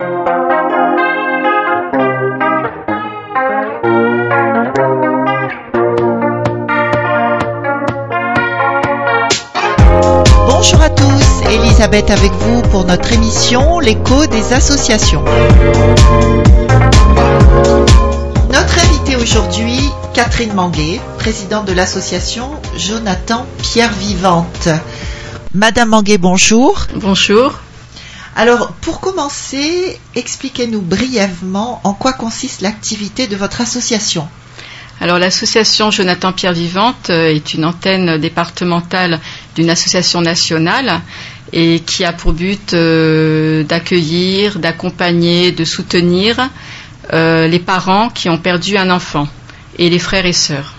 Bonjour à tous, Elisabeth avec vous pour notre émission L'écho des associations. Notre invitée aujourd'hui, Catherine Manguet, présidente de l'association Jonathan Pierre Vivante. Madame Manguet, bonjour. Bonjour. Alors, pour commencer, expliquez-nous brièvement en quoi consiste l'activité de votre association. Alors l'association Jonathan Pierre Vivante euh, est une antenne départementale d'une association nationale et qui a pour but euh, d'accueillir, d'accompagner, de soutenir euh, les parents qui ont perdu un enfant et les frères et sœurs.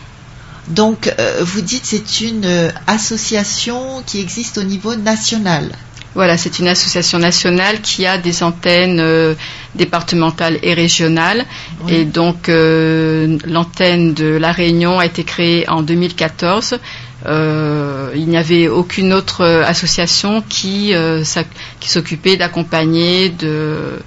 Donc, euh, vous dites c'est une association qui existe au niveau national. Voilà, c'est une association nationale qui a des antennes euh, départementales et régionales. Oui. Et donc, euh, l'antenne de La Réunion a été créée en 2014. Euh, il n'y avait aucune autre association qui, qui s'occupait d'accompagner de,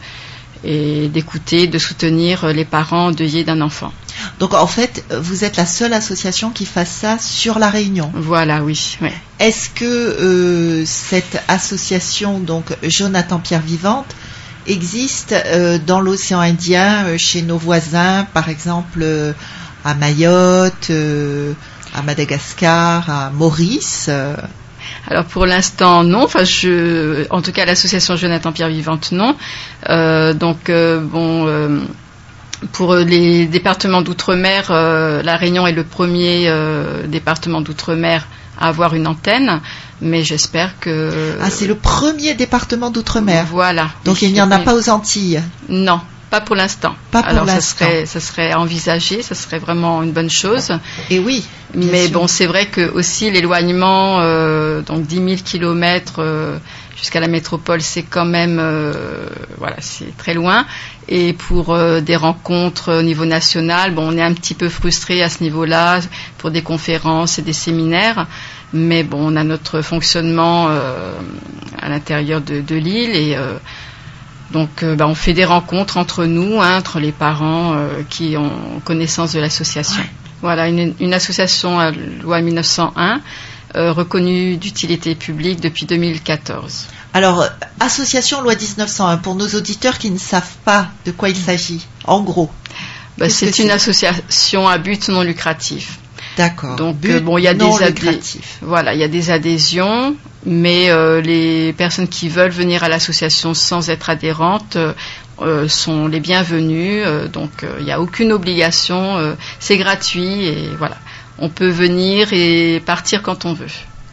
et d'écouter, de soutenir les parents endeuillés d'un enfant. Donc, en fait, vous êtes la seule association qui fasse ça sur la Réunion. Voilà, oui. ouais. Est-ce que euh, cette association, donc Jonathan Pierre Vivante, existe euh, dans l'océan Indien, euh, chez nos voisins, par exemple euh, à Mayotte, euh, à Madagascar, à Maurice Alors pour l'instant non, enfin je, en tout cas l'association Jonathan Pierre Vivante non. Euh, donc euh, bon, euh, pour les départements d'outre-mer, la Réunion est le premier département d'outre-mer à avoir une antenne, mais j'espère que Ah, c'est le premier département d'outre-mer. Voilà. Donc il n'y en a pas aux Antilles. Non, pas pour l'instant. Pas pour Alors ça serait, ça serait envisagé, ça serait vraiment une bonne chose. Et oui. Mais sûr. bon, c'est vrai que aussi l'éloignement, euh, donc 10 000 kilomètres euh, jusqu'à la métropole, c'est quand même, euh, voilà, c'est très loin. Et pour euh, des rencontres au niveau national, bon, on est un petit peu frustré à ce niveau-là pour des conférences et des séminaires. Mais bon, on a notre fonctionnement euh, à l'intérieur de, de l'île et euh, donc euh, bah, on fait des rencontres entre nous, hein, entre les parents euh, qui ont connaissance de l'association. Ouais. Voilà, une, une association à loi 1901, euh, reconnue d'utilité publique depuis 2014. Alors, association loi 1901, pour nos auditeurs qui ne savent pas de quoi il s'agit, en gros. Bah, c'est une association à but non lucratif. D'accord. Donc But euh, bon, il y a des lucratif. voilà, il y a des adhésions, mais euh, les personnes qui veulent venir à l'association sans être adhérentes euh, sont les bienvenues. euh, donc il n'y a aucune obligation, c'est gratuit et voilà, on peut venir et partir quand on veut.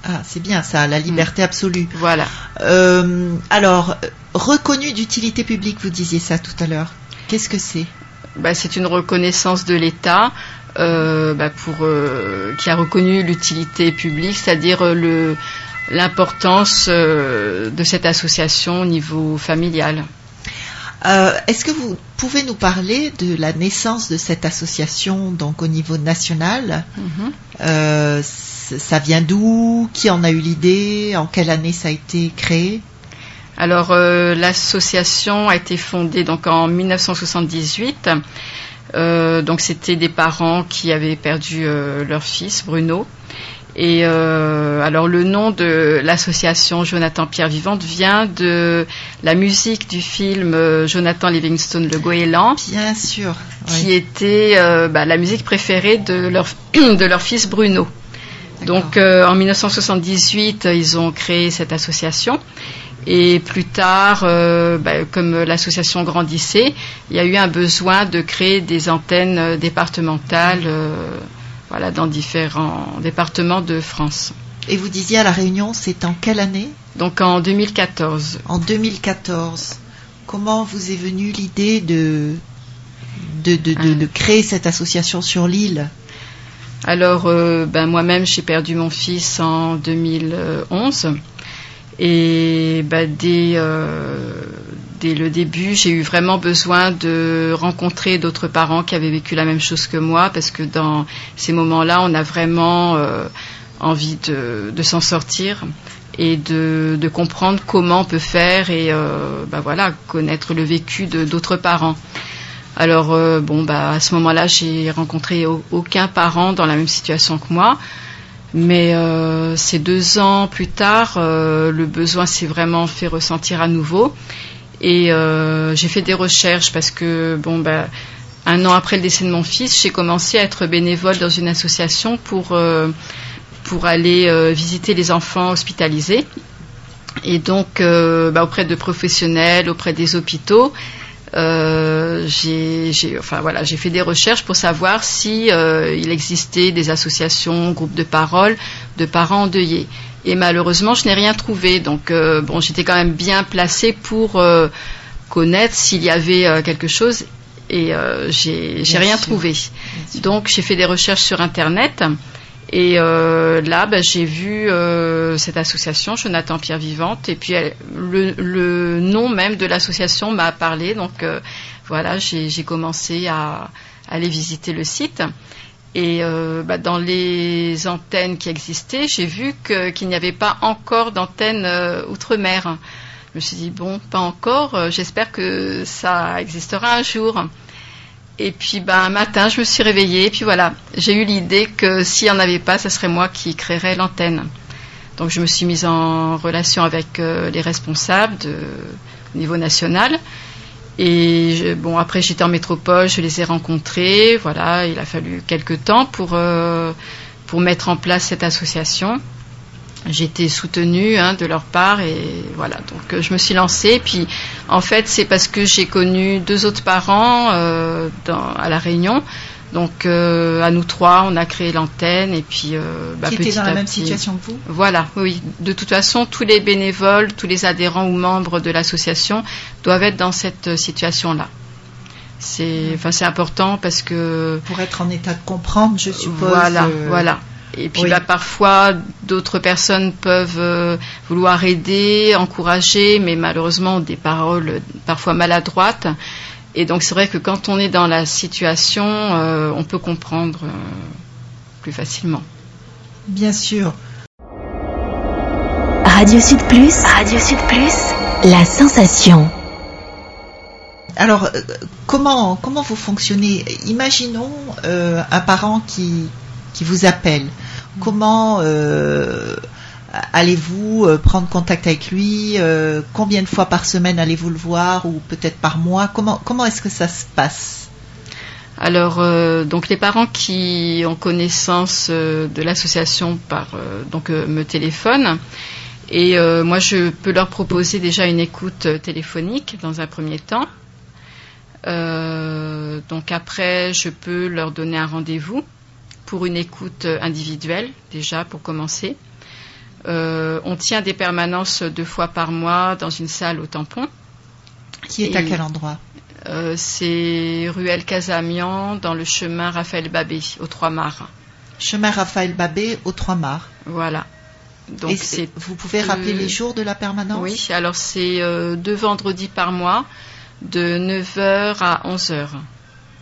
Ah, c'est bien ça, la liberté absolue. Voilà. Euh, alors, reconnu d'utilité publique, vous disiez ça tout à l'heure. Qu'est-ce que c'est? Bah, c'est une reconnaissance de l'État bah, pour euh, qui a reconnu l'utilité publique, c'est-à-dire euh, le l'importance euh, de cette association au niveau familial. Euh, Est-ce que vous pouvez nous parler de la naissance de cette association, donc au niveau national? Mhm. Euh, Ça vient d'où? Qui en a eu l'idée? En quelle année ça a été créé? Alors euh, l'association a été fondée donc en 1978. Euh, donc c'était des parents qui avaient perdu euh, leur fils Bruno. Et euh, alors le nom de l'association Jonathan Pierre Vivante vient de la musique du film euh, Jonathan Livingstone le Goéland, Bien sûr. qui oui. était euh, bah, la musique préférée de leur de leur fils Bruno. Donc euh, en 1978, euh, ils ont créé cette association. Et plus tard, euh, bah, comme l'association grandissait, il y a eu un besoin de créer des antennes euh, départementales euh, voilà, dans différents départements de France. Et vous disiez à La Réunion, c'est en quelle année? Donc en 2014. En 2014. Comment vous est venue l'idée de, de, de, de- de créer cette association sur l'île? Alors, euh, ben, moi-même, j'ai perdu mon fils en 2011. Et ben, dès, euh, dès le début, j'ai eu vraiment besoin de rencontrer d'autres parents qui avaient vécu la même chose que moi, parce que dans ces moments-là, on a vraiment euh, envie de, de s'en sortir. et de, de, comprendre comment on peut faire et euh, bah voilà connaître le vécu d'autres parents. Alors euh, bon bah à ce moment-là j'ai rencontré aucun parent dans la même situation que moi, mais euh, ces deux ans plus tard euh, le besoin s'est vraiment fait ressentir à nouveau et euh, j'ai fait des recherches parce que bon bah un an après le décès de mon fils j'ai commencé à être bénévole dans une association pour euh, pour aller euh, visiter les enfants hospitalisés. Et donc, euh, bah, auprès de professionnels, auprès des hôpitaux, euh, j'ai enfin, voilà, fait des recherches pour savoir si euh, il existait des associations, groupes de parole de parents endeuillés. Et malheureusement, je n'ai rien trouvé. Donc, euh, bon, j'étais quand même bien placée pour connaître s'il y avait quelque chose. Et j'ai rien trouvé. Donc, j'ai fait des recherches sur Internet. Et euh, là, bah, j'ai vu euh, cette association, Jonathan Pierre Vivante, et puis le, nom même de l'association m'a parlé. Donc euh, voilà, j'ai commencé à, aller visiter le site. Et bah, dans les antennes qui existaient, j'ai vu qu'il n'y avait pas encore d'antenne outre-mer. Je me suis dit, bon, pas encore, j'espère que ça existera un jour. Et puis ben, un matin, je me suis réveillée, et puis voilà, j'ai eu l'idée que s'il n'y en avait pas, ce serait moi qui créerais l'antenne. Donc je me suis mise en relation avec euh, les responsables de niveau national. Et bon, après j'étais en métropole, je les ai rencontrés. Voilà, il a fallu quelques temps pour, euh, pour mettre en place cette association j'étais soutenue hein, de leur part et voilà. Donc euh, je me suis lancée. Puis en fait c'est parce que j'ai connu deux autres parents euh, dans, à la Réunion. Donc euh, à nous trois on a créé l'antenne et puis euh, bah, qui étaient dans la même situation que vous? Voilà oui de toute façon tous les bénévoles tous les adhérents ou membres de l'association doivent être dans cette situation là c'est enfin c'est important parce que pour être en état de comprendre je suppose voilà voilà et puis bah, parfois, d'autres personnes peuvent euh, vouloir aider, encourager, mais malheureusement des paroles parfois maladroites. Et donc c'est vrai que quand on est dans la situation, euh, on peut comprendre euh, plus facilement. Bien sûr. Radio Sud Plus, Radio Sud Plus, la sensation. Alors, comment, comment vous fonctionnez? Imaginons un parent qui, qui vous appelle. Comment euh, allez-vous euh, prendre contact avec lui euh, Combien de fois par semaine allez-vous le voir ou peut-être par mois? Comment, comment est-ce que ça se passe? Alors, donc les parents qui ont connaissance de l'association par donc me téléphonent et moi je peux leur proposer déjà une écoute téléphonique dans un premier temps. donc après, je peux leur donner un rendez-vous pour une écoute individuelle, déjà pour commencer. Euh, on tient des permanences deux fois par mois dans une salle au tampon. Qui est à quel endroit? Euh, C'est Ruelle Casamian, dans le chemin Raphaël Babé, aux Trois Mars. Chemin Raphaël Babé, aux Trois Mars. Voilà. Donc c'est vous pouvez rappeler les jours de la permanence? Oui, alors c'est euh, deux vendredis par mois, de 9h à 11h.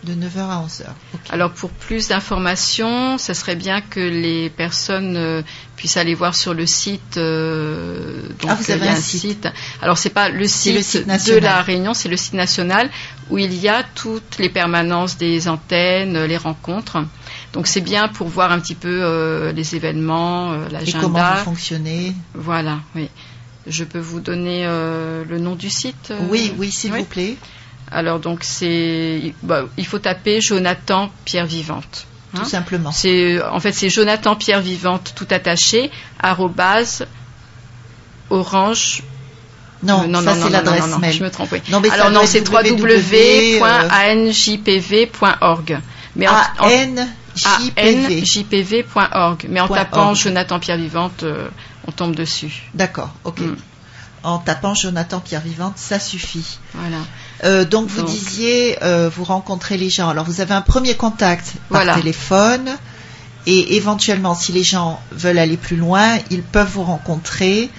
De 9h à 11h. Alors pour plus d'informations, ce serait bien que les personnes euh, puissent aller voir sur le site. Euh, donc, ah, vous avez un, site. Alors c'est pas le site, de la Réunion, c'est le site national où il y a toutes les permanences des antennes, les rencontres. Donc c'est bien pour voir un petit peu euh, les événements, l'agenda. Et comment vous fonctionnez Voilà, oui. Je peux vous donner le nom du site Oui, oui, s'il vous plaît. Alors donc c'est, bah, il faut taper Jonathan Pierre Vivante. Tout hein. simplement. C'est, en fait, c'est Jonathan Pierre Vivante tout attaché arrobase orange. Non, non, ça c'est l'adresse mail. Je me trompe. Oui. Non, mais Alors non, c'est www.anjpv.org. Mais anjpv.org. Mais en tapant Jonathan Pierre Vivante, euh, on tombe dessus. D'accord. Ok. Mm. En tapant Jonathan Pierre Vivante, ça suffit. Voilà. Euh, donc vous disiez, euh, vous rencontrez les gens. Alors vous avez un premier contact par téléphone et éventuellement, si les gens veulent aller plus loin, ils peuvent vous rencontrer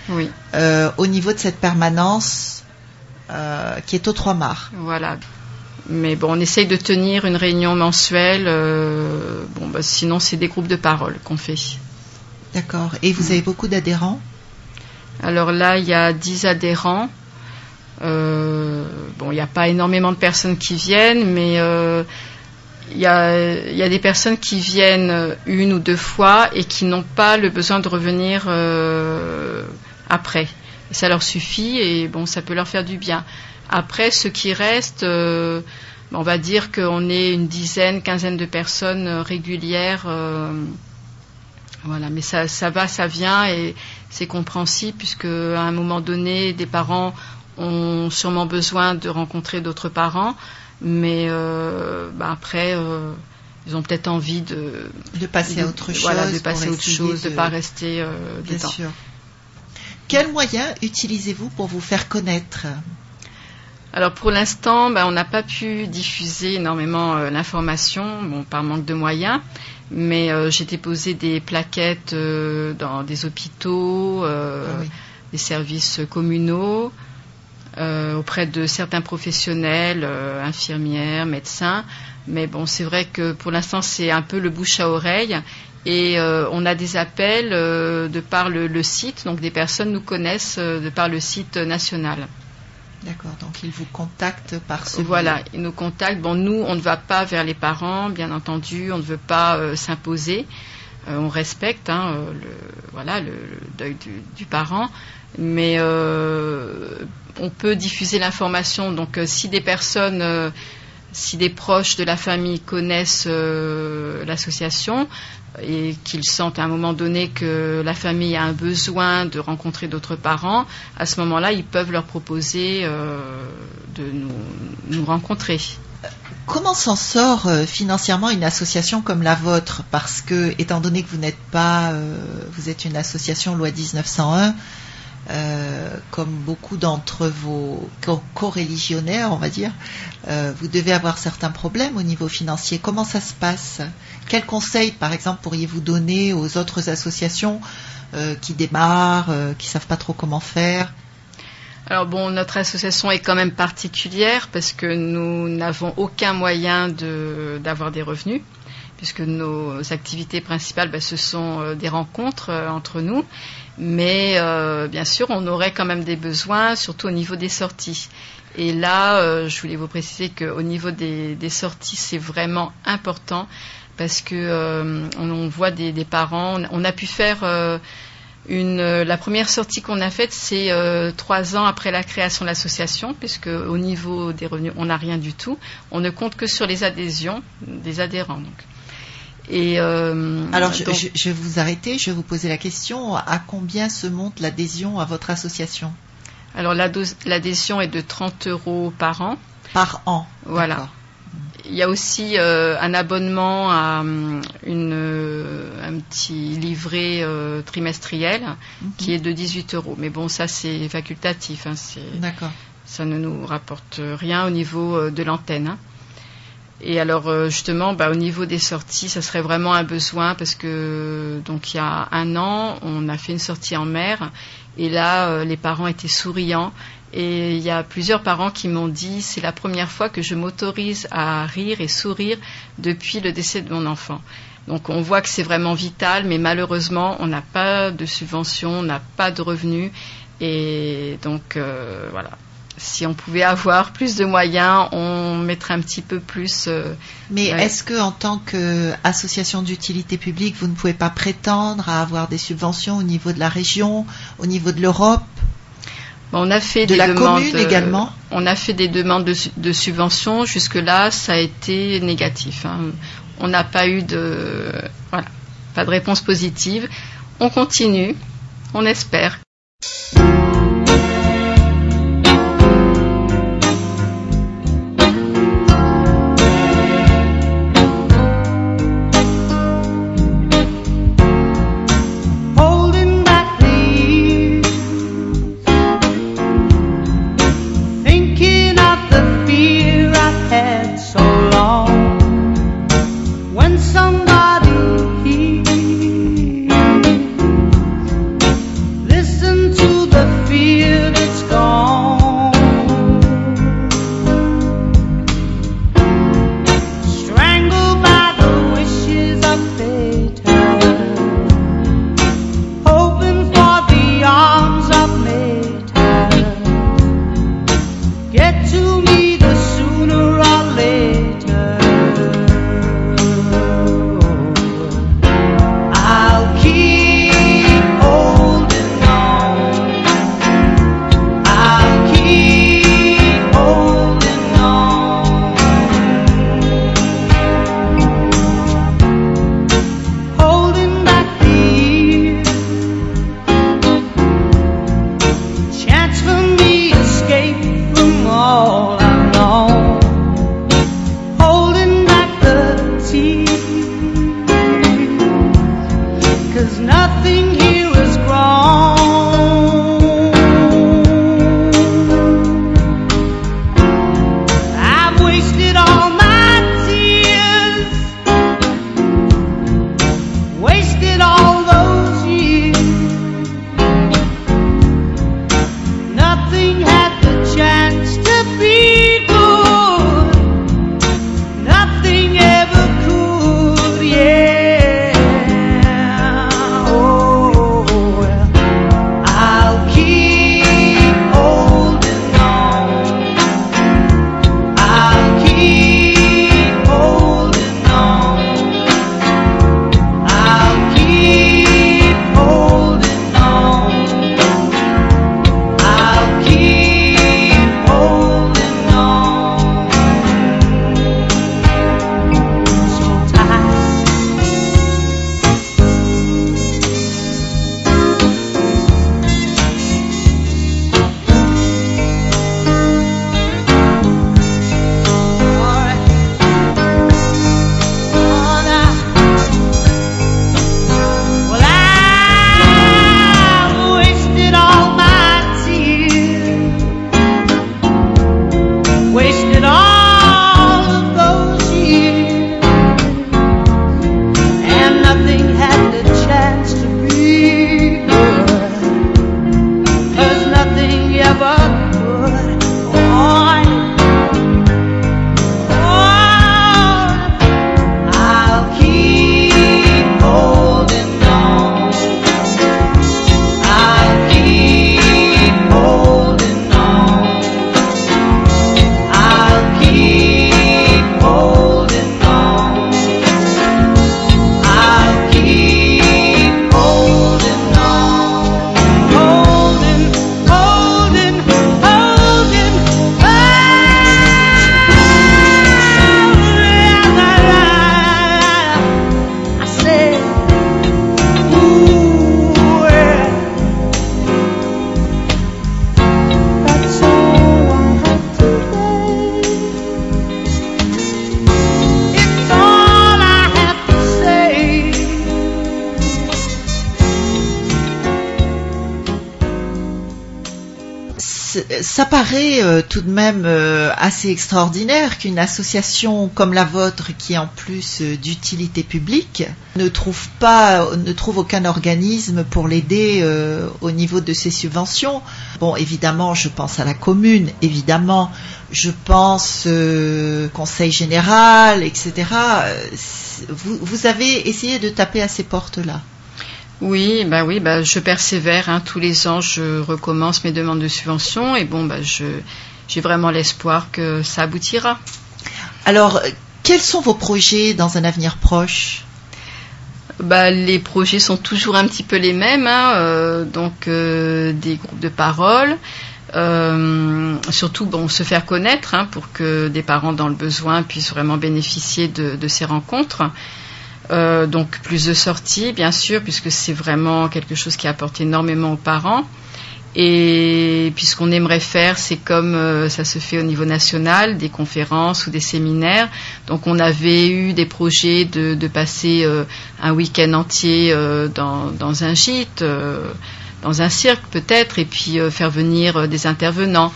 euh, au niveau de cette permanence qui est au Trois Mars. Voilà. Mais bon, on essaye de tenir une réunion mensuelle. bon, bah, sinon, c'est des groupes de parole qu'on fait. D'accord. Et vous avez beaucoup d'adhérents? Alors là, il y a 10 adhérents. Euh, bon, il n'y a pas énormément de personnes qui viennent, mais euh, il y, a, y, a, des personnes qui viennent une ou deux fois et qui n'ont pas le besoin de revenir euh, après. Ça leur suffit et bon, ça peut leur faire du bien. Après, ce qui reste, euh, on va dire qu'on est une dizaine, quinzaine de personnes régulières. Euh, voilà, mais ça, ça va, ça vient et c'est compréhensible puisque à un moment donné, des parents ont sûrement besoin de rencontrer d'autres parents, mais euh, bah après, euh, ils ont peut-être envie de de passer à autre chose, voilà, de passer à autre chose, de, ne pas rester euh, Bien dedans. sûr. Quels moyens utilisez-vous pour vous faire connaître? Alors pour l'instant, bah, on n'a pas pu diffuser énormément euh, l'information, bon, par manque de moyens, mais euh, j'ai déposé des plaquettes euh, dans des hôpitaux, Ah oui. des services communaux, auprès de certains professionnels, infirmières, médecins. Mais bon, c'est vrai que pour l'instant, c'est un peu le bouche à oreille. Et on a des appels de par le, le, site, donc des personnes nous connaissent de par le site national. D'accord, donc ils vous contactent par ce Voilà, ils nous contactent. Bon, nous, on ne va pas vers les parents, bien entendu, on ne veut pas euh, s'imposer. Euh, on respecte, hein, le, voilà, le, le deuil du, du, parent, mais euh, on peut diffuser l'information. Donc, si des personnes, si des proches de la famille connaissent l'association, et qu'ils sentent à un moment donné que la famille a un besoin de rencontrer d'autres parents, à ce moment-là, ils peuvent leur proposer euh, de nous, rencontrer. Comment s'en sort euh, financièrement une association comme la vôtre? Parce que, étant donné que vous n'êtes pas, euh, vous êtes une association loi 1901, euh, comme beaucoup d'entre vos co-religionnaires, on va dire, euh, vous devez avoir certains problèmes au niveau financier. Comment ça se passe? Quels conseils, par exemple, pourriez-vous donner aux autres associations euh, qui démarrent, qui savent pas trop comment faire? Alors bon, notre association est quand même particulière parce que nous n'avons aucun moyen d'avoir de, des revenus puisque nos activités principales, ben, ce sont des rencontres entre nous. Mais euh, bien sûr, on aurait quand même des besoins, surtout au niveau des sorties. Et là, euh, je voulais vous préciser qu'au niveau des, sorties, c'est vraiment important parce que euh, on, voit des, parents. On a pu faire une, la première sortie qu'on a faite, c'est trois ans après la création de l'association, puisque au niveau des revenus, on n'a rien du tout. On ne compte que sur les adhésions des adhérents. Donc. Et euh, Alors, je, donc, je, je, vais vous arrêter, je vais vous poser la question. À combien se monte l'adhésion à votre association? Alors, l'adhésion est de 30 euros par an. Par an Voilà. Il y a aussi euh, un abonnement à une, euh, un petit livret euh, trimestriel -hmm. qui est de 18 euros. Mais bon, ça, c'est facultatif. Hein, D'accord. Ça ne nous rapporte rien au niveau de l'antenne. Hein. Et alors euh, justement, bah, au niveau des sorties, ça serait vraiment un besoin parce que donc il y a un an, on a fait une sortie en mer et là, euh, les parents étaient souriants. Et il y a plusieurs parents qui m'ont dit c'est la première fois que je m'autorise à rire et sourire depuis le décès de mon enfant. Donc on voit que c'est vraiment vital, mais malheureusement, on n'a pas de subvention, on n'a pas de revenus. Et donc euh, voilà si on pouvait avoir plus de moyens, on mettrait un petit peu plus. Euh, Mais ouais. est-ce que, en tant qu'association d'utilité publique, vous ne pouvez pas prétendre à avoir des subventions au niveau de la région, au niveau de l'Europe? On a fait de des la demandes, commune également? Euh, on a fait des demandes de, de subventions. Jusque là, ça a été négatif. Hein. On n'a pas eu de, voilà, pas de réponse positive. On continue. On espère. Ça paraît euh, tout de même euh, assez extraordinaire qu'une association comme la vôtre, qui est en plus euh, d'utilité publique, ne trouve pas, ne trouve aucun organisme pour l'aider au niveau de ses subventions. Bon, évidemment, je pense à la commune, évidemment, je pense conseil général, etc. Vous, vous avez essayé de taper à ces portes-là? Oui, bah oui, bah je persévère. Hein. Tous les ans, je recommence mes demandes de subvention et bon, bah je j'ai vraiment l'espoir que ça aboutira. Alors, quels sont vos projets dans un avenir proche? Bah, les projets sont toujours un petit peu les mêmes, hein, euh, donc euh, des groupes de parole, euh, surtout bon se faire connaître hein, pour que des parents dans le besoin puissent vraiment bénéficier de, de ces rencontres. Euh, donc plus de sorties, bien sûr, puisque c'est vraiment quelque chose qui apporte énormément aux parents. Et puis ce qu'on aimerait faire, c'est comme euh, ça se fait au niveau national, des conférences ou des séminaires. Donc on avait eu des projets de, passer euh, un week-end entier dans, dans, un gîte, dans un cirque peut-être, et puis faire venir des intervenants.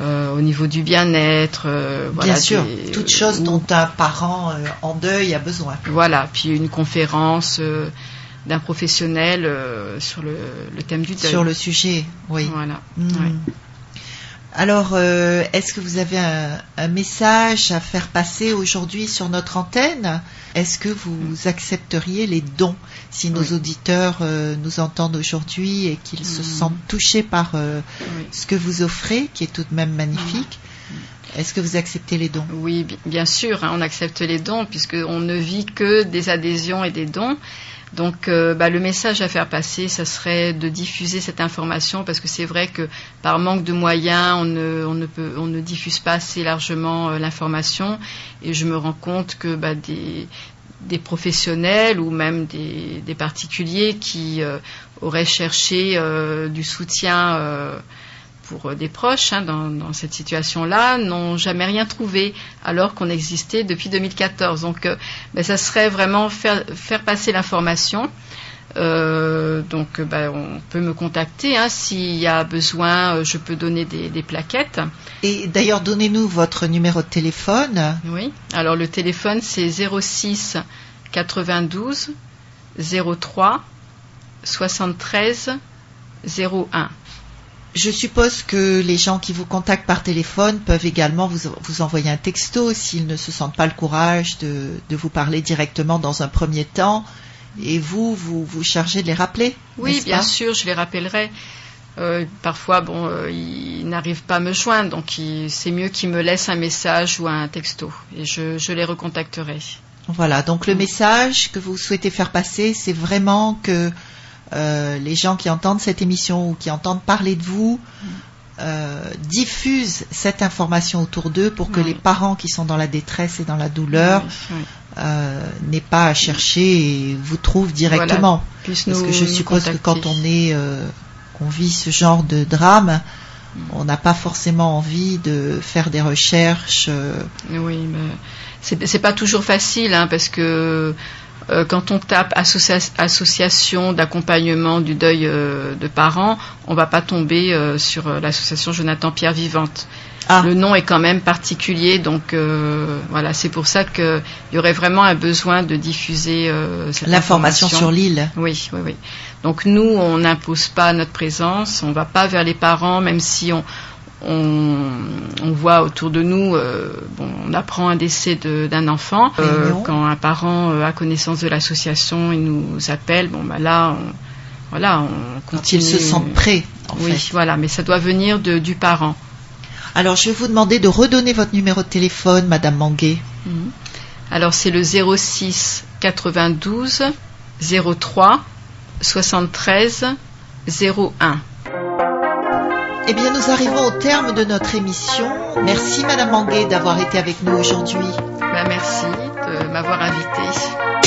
Euh, au niveau du bien-être. Euh, Bien sûr, toutes choses dont un parent euh, en deuil a besoin. Voilà, puis une conférence d'un professionnel sur le, thème du deuil. Sur le sujet, oui. Voilà. Hmm. Alors, est-ce que vous avez un, message à faire passer aujourd'hui sur notre antenne? Est-ce que vous accepteriez les dons si nos auditeurs euh, nous entendent aujourd'hui et qu'ils se mm. sentent touchés par euh, ce que vous offrez, qui est tout de même magnifique? Mm. est-ce que vous acceptez les dons? Oui, bien sûr, hein, on accepte les dons puisqu'on ne vit que des adhésions et des dons. Donc euh, bah, le message à faire passer, ça serait de diffuser cette information parce que c'est vrai que par manque de moyens, on ne, diffuse pas assez largement l'information. Et je me rends compte que bah, des, des professionnels ou même des, des particuliers qui euh, auraient cherché euh, du soutien euh, pour des proches hein, dans, dans, cette situation-là n'ont jamais rien trouvé alors qu'on existait depuis 2014. Donc, ben, ça serait vraiment faire, faire passer l'information. donc, ben, on peut me contacter hein, s'il y a besoin. je peux donner des, des plaquettes. Et d'ailleurs, donnez-nous votre numéro de téléphone. Oui. Alors le téléphone c'est 06 92 03 73 01. Je suppose que les gens qui vous contactent par téléphone peuvent également vous, vous envoyer un texto s'ils ne se sentent pas le courage de, de, vous parler directement dans un premier temps. Et vous, vous vous chargez de les rappeler Oui, bien sûr, je les rappellerai. Euh, parfois, bon, euh, ils n'arrivent pas à me joindre, donc c'est mieux qu'ils me laissent un message ou un texto, et je, les recontacterai. Voilà, donc le message que vous souhaitez faire passer, c'est vraiment que euh, les gens qui entendent cette émission ou qui entendent parler de vous diffusent cette information autour d'eux pour que les parents qui sont dans la détresse et dans la douleur n'aient pas à chercher et vous trouvent directement. Parce que je suppose que quand on est vit ce genre de drame, on n'a pas forcément envie de faire des recherches. Euh. Oui, mais c'est pas toujours facile, hein, parce que euh, quand on tape association d'accompagnement du deuil euh, de parents, on va pas tomber sur l'association Jonathan Pierre Vivante. Ah. Le nom est quand même particulier, donc voilà, c'est pour ça qu'il y aurait vraiment un besoin de diffuser l'information sur l'île. Oui, oui, oui. Donc nous, on n'impose pas notre présence, on ne va pas vers les parents, même si on, on, voit autour de nous, euh, bon, on apprend un décès d'un enfant. Euh, quand un parent euh, a connaissance de l'association, il nous appelle. Bon, bah là, on, voilà, on continue. Quand il se sent prêt. oui, voilà, mais ça doit venir de, du parent. Alors, je vais vous demander de redonner votre numéro de téléphone, Madame Manguet. Mhm. Alors, c'est le 06 92 03 73 01. Eh bien, nous arrivons au terme de notre émission. Merci, Madame Manguet, d'avoir été avec nous aujourd'hui. Ben, merci de m'avoir invitée.